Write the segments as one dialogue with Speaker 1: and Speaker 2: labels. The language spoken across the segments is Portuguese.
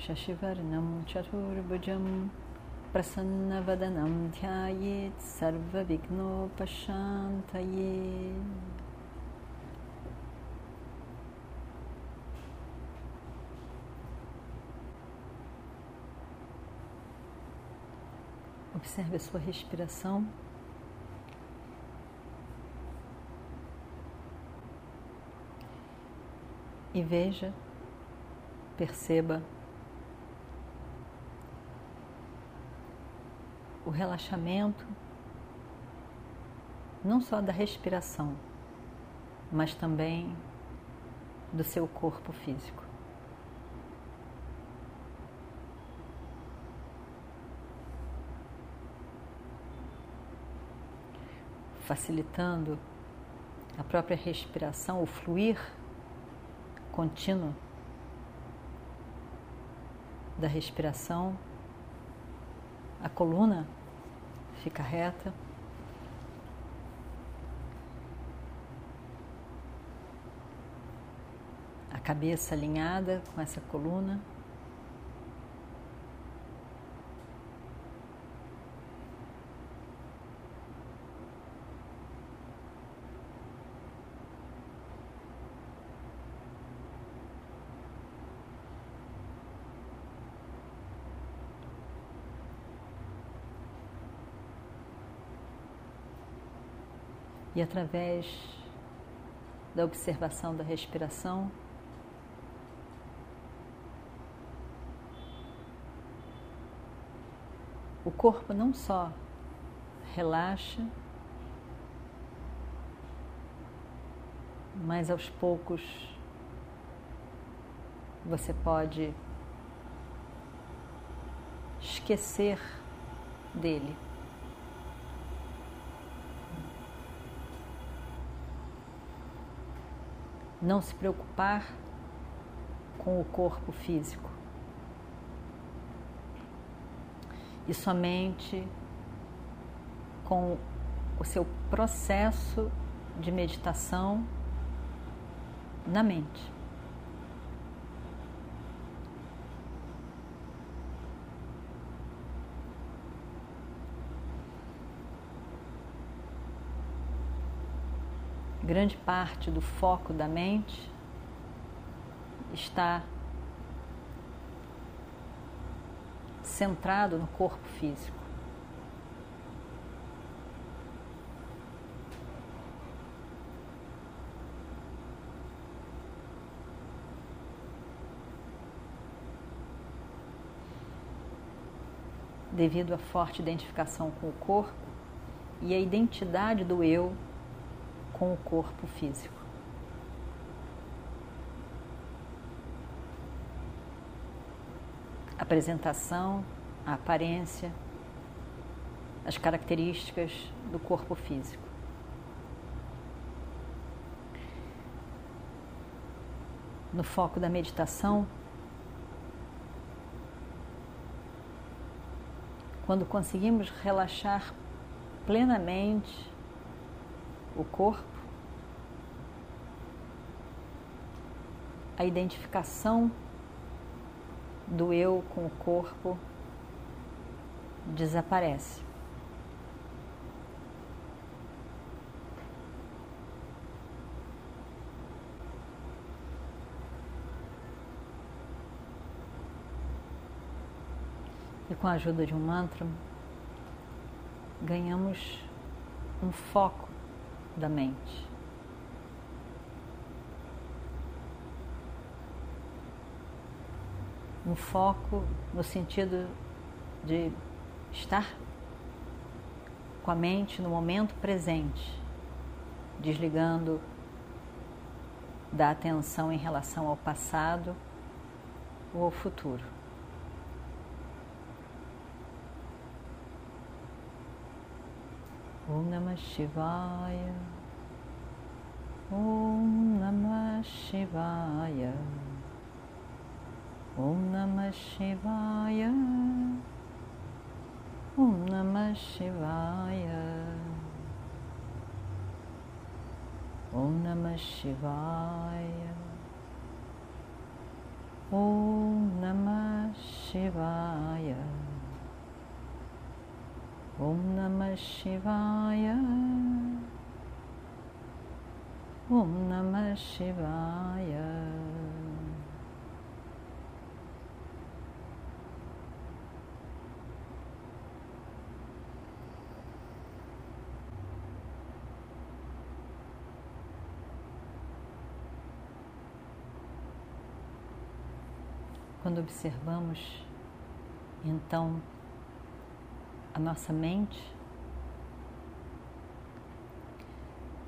Speaker 1: Shashivarnam Chaturbhujam Prasannavadanam Dhyayet Sarvavignopasantaye Observe a sua respiração. E veja, perceba o relaxamento não só da respiração, mas também do seu corpo físico. Facilitando a própria respiração, o fluir contínuo da respiração, a coluna fica reta. A cabeça alinhada com essa coluna. E através da observação da respiração, o corpo não só relaxa, mas aos poucos você pode esquecer dele. Não se preocupar com o corpo físico. E somente com o seu processo de meditação na mente. Grande parte do foco da mente está centrado no corpo físico. Devido à forte identificação com o corpo e a identidade do eu com o corpo físico. A apresentação, a aparência, as características do corpo físico. No foco da meditação, quando conseguimos relaxar plenamente o corpo, a identificação do eu com o corpo desaparece. E com a ajuda de um mantra, ganhamos um foco da mente. um foco no sentido de estar com a mente no momento presente, desligando da atenção em relação ao passado ou ao futuro. Om Namah Shivaya. Om Namah Shivaya. ஓம் நம சிவாய ஓம் நம சிவாய ஓம் நம சிவாய ஓம் நம சிவாய ஓம் நம சிவாய ஓம் நம சிவாய Quando observamos, então, a nossa mente,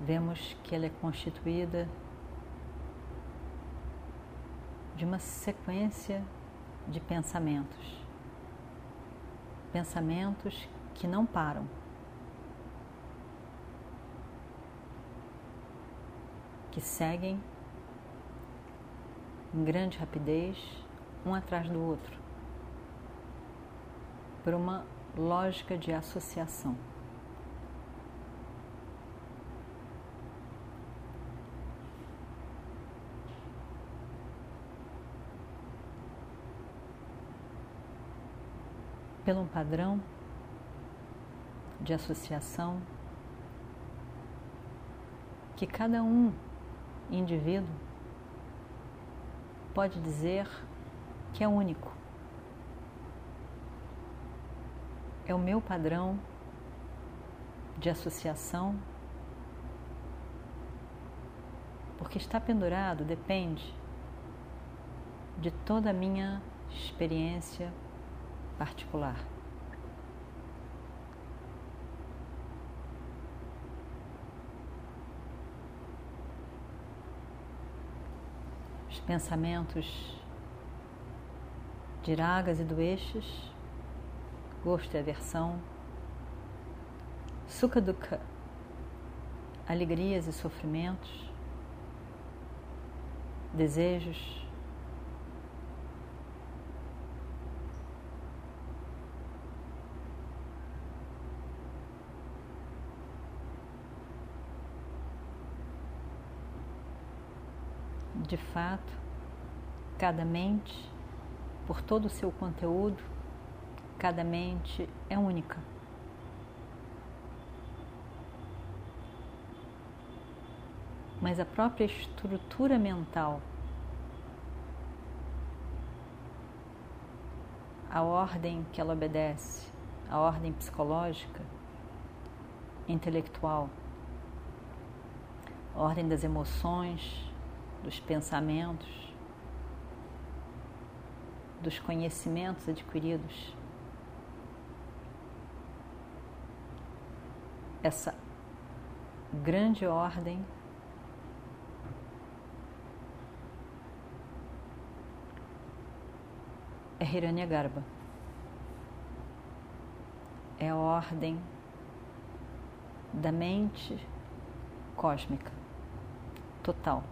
Speaker 1: vemos que ela é constituída de uma sequência de pensamentos. Pensamentos que não param. Que seguem em grande rapidez um atrás do outro, por uma lógica de associação. Pelo um padrão de associação que cada um indivíduo pode dizer que é único. É o meu padrão de associação, porque está pendurado depende de toda a minha experiência particular. Os pensamentos de ragas e doeixas, gosto e aversão, sukha alegrias e sofrimentos, desejos, de fato, cada mente por todo o seu conteúdo, cada mente é única. Mas a própria estrutura mental, a ordem que ela obedece, a ordem psicológica, intelectual, a ordem das emoções, dos pensamentos, dos conhecimentos adquiridos. Essa grande ordem é Hiranyagarbha. É a ordem da mente cósmica total.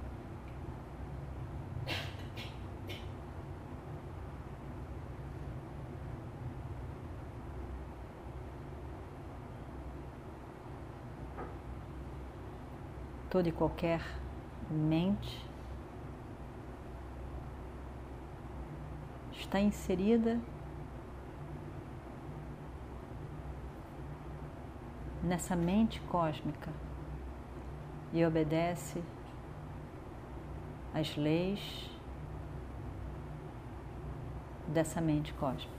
Speaker 1: Toda e qualquer mente está inserida nessa mente cósmica e obedece às leis dessa mente cósmica.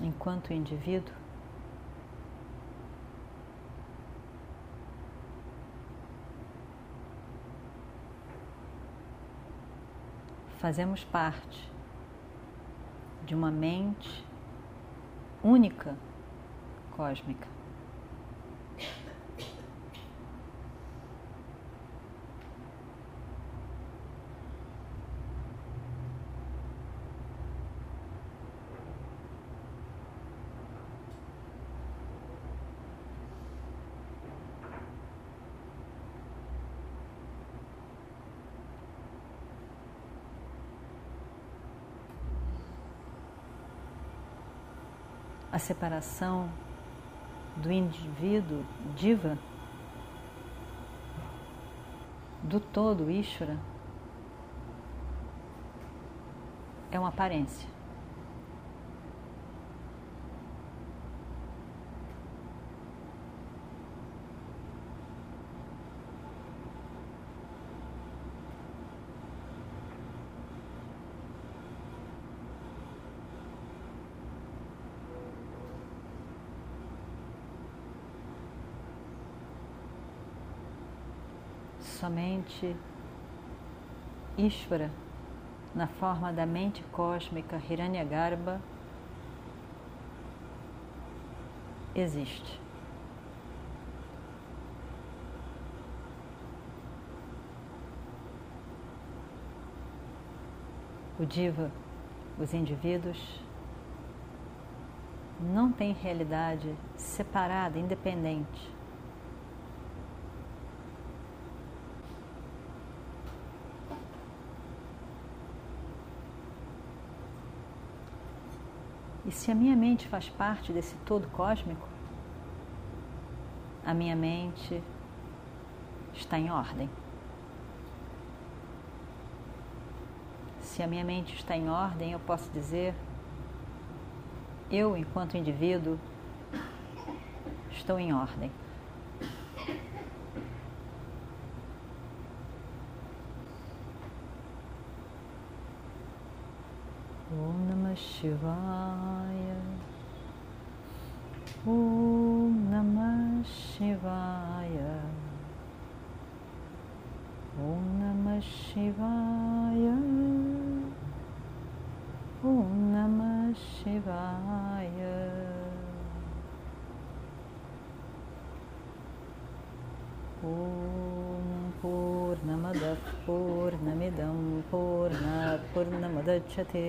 Speaker 1: Enquanto indivíduo, fazemos parte de uma mente única cósmica. Separação do indivíduo diva do todo Ishvara é uma aparência. Somente Ishvara, na forma da mente cósmica Hiranyagarbha, existe. O Diva, os indivíduos, não têm realidade separada, independente E se a minha mente faz parte desse todo cósmico, a minha mente está em ordem. Se a minha mente está em ordem, eu posso dizer, eu, enquanto indivíduo, estou em ordem. Om Namah Shivaya ॐ नमः शिवाय ॐ नमः शिवाय ॐ नमः शिवाय ॐ पूर्णमदः पूर्णमिदं पूर्णात् पूर्णपूर्णमदच्छथे